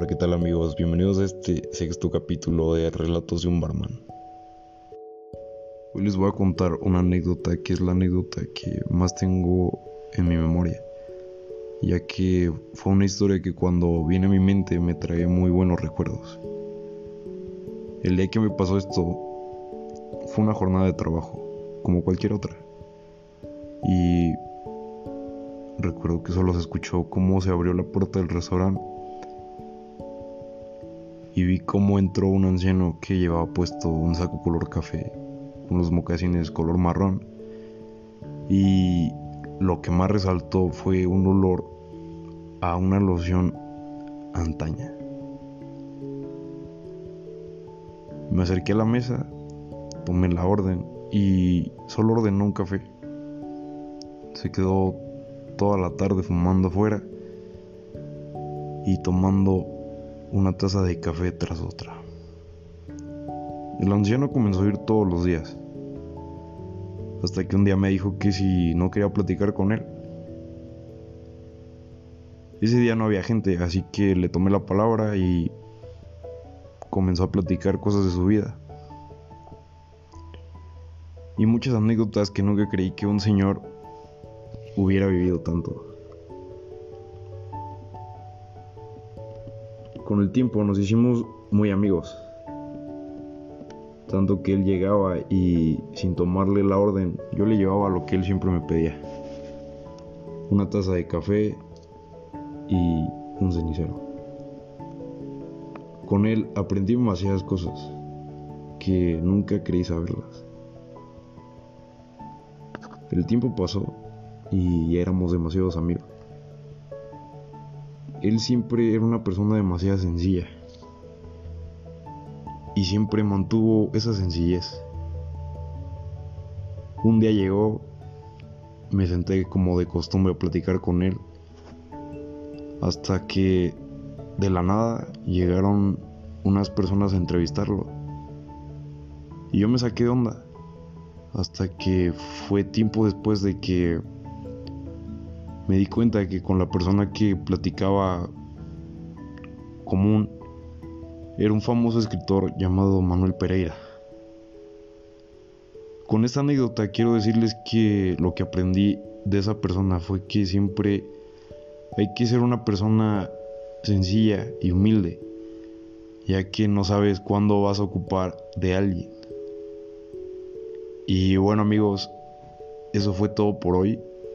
¿qué tal amigos? Bienvenidos a este sexto capítulo de Relatos de un Barman. Hoy les voy a contar una anécdota que es la anécdota que más tengo en mi memoria, ya que fue una historia que cuando viene a mi mente me trae muy buenos recuerdos. El día que me pasó esto fue una jornada de trabajo, como cualquier otra. Y recuerdo que solo se escuchó cómo se abrió la puerta del restaurante y vi cómo entró un anciano que llevaba puesto un saco color café, unos mocasines color marrón y lo que más resaltó fue un olor a una loción antaña. Me acerqué a la mesa, tomé la orden y solo ordenó un café. Se quedó toda la tarde fumando afuera y tomando una taza de café tras otra. El anciano comenzó a ir todos los días, hasta que un día me dijo que si no quería platicar con él. Ese día no había gente, así que le tomé la palabra y comenzó a platicar cosas de su vida. Y muchas anécdotas que nunca creí que un señor hubiera vivido tanto. Con el tiempo nos hicimos muy amigos. Tanto que él llegaba y sin tomarle la orden, yo le llevaba lo que él siempre me pedía. Una taza de café y un cenicero. Con él aprendí demasiadas cosas que nunca creí saberlas. El tiempo pasó y éramos demasiados amigos él siempre era una persona demasiado sencilla. Y siempre mantuvo esa sencillez. Un día llegó, me senté como de costumbre a platicar con él. Hasta que de la nada llegaron unas personas a entrevistarlo. Y yo me saqué de onda. Hasta que fue tiempo después de que me di cuenta de que con la persona que platicaba común era un famoso escritor llamado Manuel Pereira. Con esta anécdota quiero decirles que lo que aprendí de esa persona fue que siempre hay que ser una persona sencilla y humilde, ya que no sabes cuándo vas a ocupar de alguien. Y bueno amigos, eso fue todo por hoy.